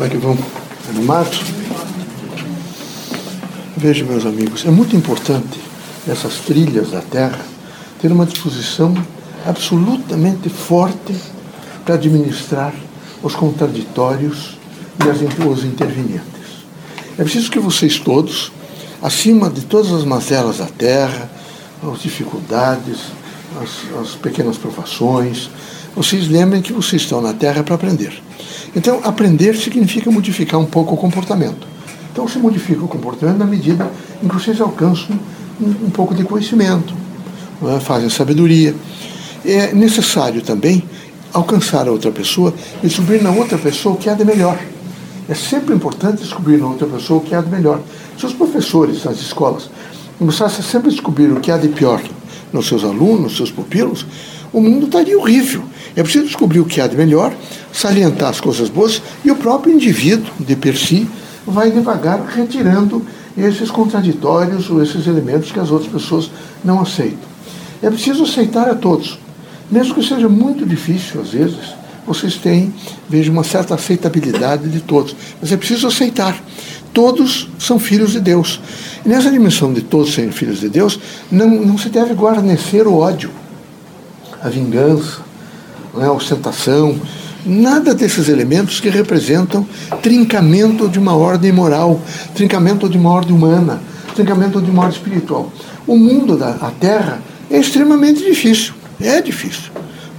Como é que vão? Animados? Veja, meus amigos, é muito importante essas trilhas da Terra ter uma disposição absolutamente forte para administrar os contraditórios e os intervenientes. É preciso que vocês todos, acima de todas as mazelas da Terra, as dificuldades, as, as pequenas provações, vocês lembrem que vocês estão na Terra para aprender. Então, aprender significa modificar um pouco o comportamento. Então, se modifica o comportamento na medida em que vocês alcançam um, um pouco de conhecimento, é? fazem sabedoria. É necessário também alcançar a outra pessoa e descobrir na outra pessoa o que há de melhor. É sempre importante descobrir na outra pessoa o que há de melhor. Se os professores nas escolas começassem sempre a descobrir o que há de pior nos seus alunos, nos seus pupilos, o mundo estaria horrível. É preciso descobrir o que há de melhor, salientar as coisas boas e o próprio indivíduo, de per si, vai devagar retirando esses contraditórios ou esses elementos que as outras pessoas não aceitam. É preciso aceitar a todos. Mesmo que seja muito difícil, às vezes, vocês têm, vejo, uma certa aceitabilidade de todos. Mas é preciso aceitar. Todos são filhos de Deus. E nessa dimensão de todos serem filhos de Deus, não, não se deve guarnecer o ódio, a vingança, né, a ostentação, nada desses elementos que representam trincamento de uma ordem moral, trincamento de uma ordem humana, trincamento de uma ordem espiritual. O mundo da Terra é extremamente difícil, é difícil.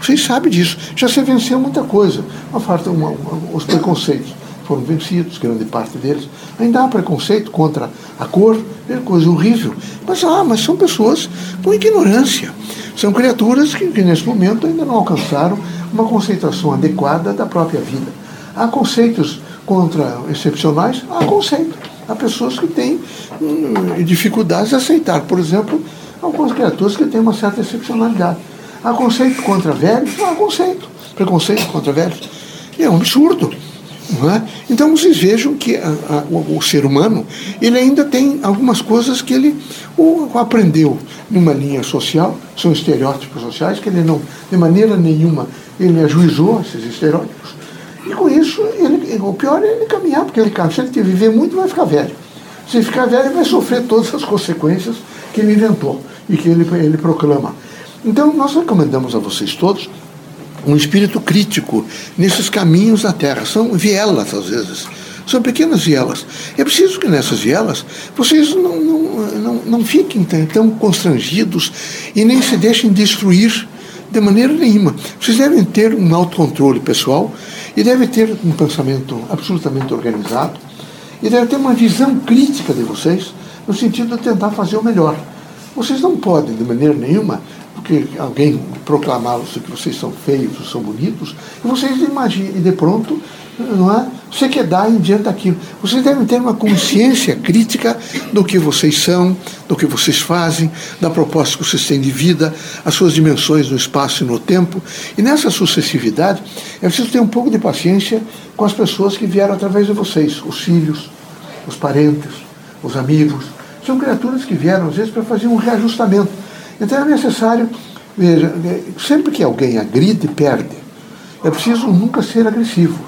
Vocês sabem disso. Já se venceu muita coisa. Uma, uma, os preconceitos foram vencidos, grande parte deles. Ainda há preconceito contra a cor, é coisa horrível. Mas, ah, mas são pessoas com ignorância. São criaturas que, que, nesse momento, ainda não alcançaram uma conceituação adequada da própria vida. Há conceitos contra excepcionais? Há conceito. Há pessoas que têm hum, dificuldades de aceitar, por exemplo, algumas criaturas que têm uma certa excepcionalidade. Há conceito contra velhos? Há conceito. Preconceito contra velhos? É um absurdo. É? Então vocês vejam que a, a, o, o, ser humano ele ainda tem algumas coisas que ele o, aprendeu numa linha social, são estereótipos sociais que ele não, de maneira nenhuma, ele ajuizou esses estereótipos. E com isso, ele, o pior é ele caminhar, porque ele, se ele viver muito, vai ficar velho. Se ficar velho, vai sofrer todas as consequências que ele inventou e que ele, ele proclama. Então, nós recomendamos a vocês todos um espírito crítico nesses caminhos da terra. São vielas, às vezes. São pequenas vielas. É preciso que nessas vielas vocês não, não, não, não fiquem tão constrangidos e nem se deixem destruir de maneira nenhuma. Vocês devem ter um autocontrole pessoal e devem ter um pensamento absolutamente organizado e devem ter uma visão crítica de vocês no sentido de tentar fazer o melhor. Vocês não podem, de maneira nenhuma, porque alguém proclamá-los que vocês são feios ou são bonitos, e vocês imaginem, e de pronto, não é? Você quer dar em diante daquilo. Vocês devem ter uma consciência crítica do que vocês são, do que vocês fazem, da proposta que vocês têm de vida, as suas dimensões no espaço e no tempo. E nessa sucessividade, é preciso ter um pouco de paciência com as pessoas que vieram através de vocês, os filhos, os parentes, os amigos. São criaturas que vieram, às vezes, para fazer um reajustamento então é necessário, veja, sempre que alguém agride, perde. É preciso nunca ser agressivo.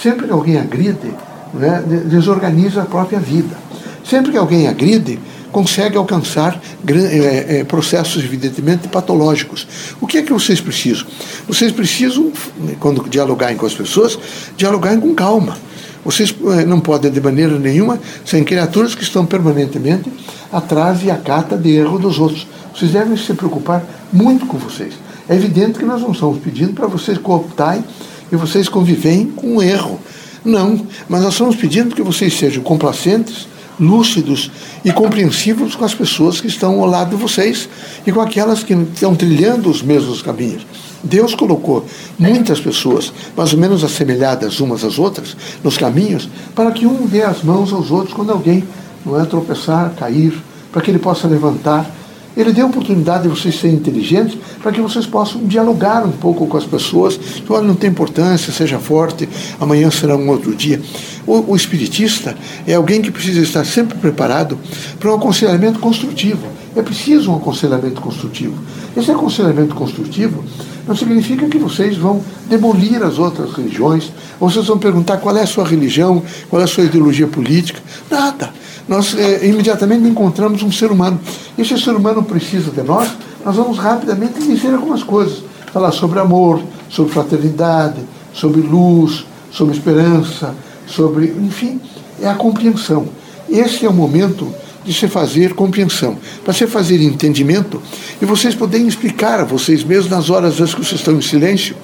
Sempre que alguém agride, né, desorganiza a própria vida. Sempre que alguém agride, consegue alcançar é, é, processos evidentemente patológicos. O que é que vocês precisam? Vocês precisam, quando dialogarem com as pessoas, dialogarem com calma. Vocês é, não podem, de maneira nenhuma, serem criaturas que estão permanentemente atrás e a cata de erro dos outros. Vocês devem se preocupar muito com vocês. É evidente que nós não estamos pedindo para vocês cooptarem e vocês convivem com o erro. Não, mas nós estamos pedindo que vocês sejam complacentes, lúcidos e compreensivos com as pessoas que estão ao lado de vocês e com aquelas que estão trilhando os mesmos caminhos. Deus colocou muitas pessoas, mais ou menos assemelhadas umas às outras, nos caminhos, para que um dê as mãos aos outros quando alguém não é tropeçar, cair, para que ele possa levantar ele deu a oportunidade de vocês serem inteligentes para que vocês possam dialogar um pouco com as pessoas. Olha, não tem importância, seja forte, amanhã será um outro dia. O, o espiritista é alguém que precisa estar sempre preparado para um aconselhamento construtivo. É preciso um aconselhamento construtivo. Esse aconselhamento construtivo não significa que vocês vão demolir as outras religiões, ou vocês vão perguntar qual é a sua religião, qual é a sua ideologia política. Nada. Nós é, imediatamente encontramos um ser humano. E se o ser humano precisa de nós, nós vamos rapidamente dizer algumas coisas. Falar sobre amor, sobre fraternidade, sobre luz, sobre esperança, sobre. Enfim, é a compreensão. Esse é o momento de se fazer compreensão, para se fazer entendimento e vocês poderem explicar a vocês mesmos nas horas que vocês estão em silêncio,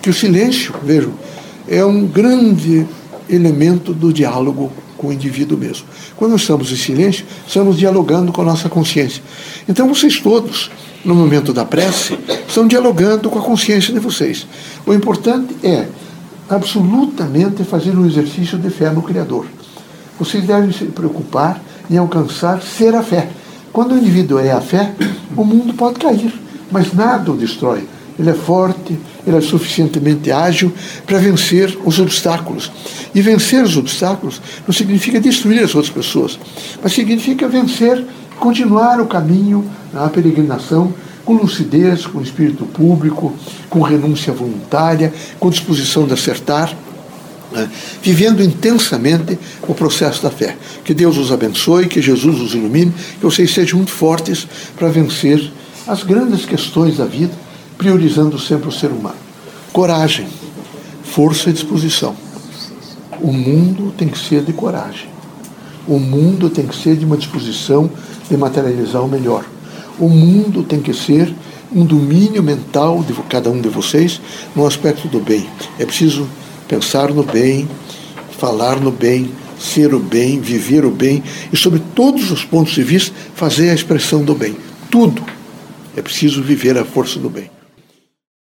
que o silêncio, vejam, é um grande elemento do diálogo com o indivíduo mesmo. Quando estamos em silêncio, estamos dialogando com a nossa consciência. Então vocês todos, no momento da prece, estão dialogando com a consciência de vocês. O importante é absolutamente fazer um exercício de fé no Criador. Vocês devem se preocupar em alcançar ser a fé. Quando o indivíduo é a fé, o mundo pode cair, mas nada o destrói. Ele é forte, ele é suficientemente ágil para vencer os obstáculos. E vencer os obstáculos não significa destruir as outras pessoas, mas significa vencer, continuar o caminho, a peregrinação, com lucidez, com espírito público, com renúncia voluntária, com disposição de acertar né, vivendo intensamente o processo da fé. Que Deus os abençoe, que Jesus os ilumine, que vocês sejam muito fortes para vencer as grandes questões da vida, priorizando sempre o ser humano. Coragem, força e disposição. O mundo tem que ser de coragem. O mundo tem que ser de uma disposição de materializar o melhor. O mundo tem que ser um domínio mental de cada um de vocês no aspecto do bem. É preciso pensar no bem, falar no bem, ser o bem, viver o bem e, sobre todos os pontos de vista, fazer a expressão do bem. Tudo é preciso viver a força do bem.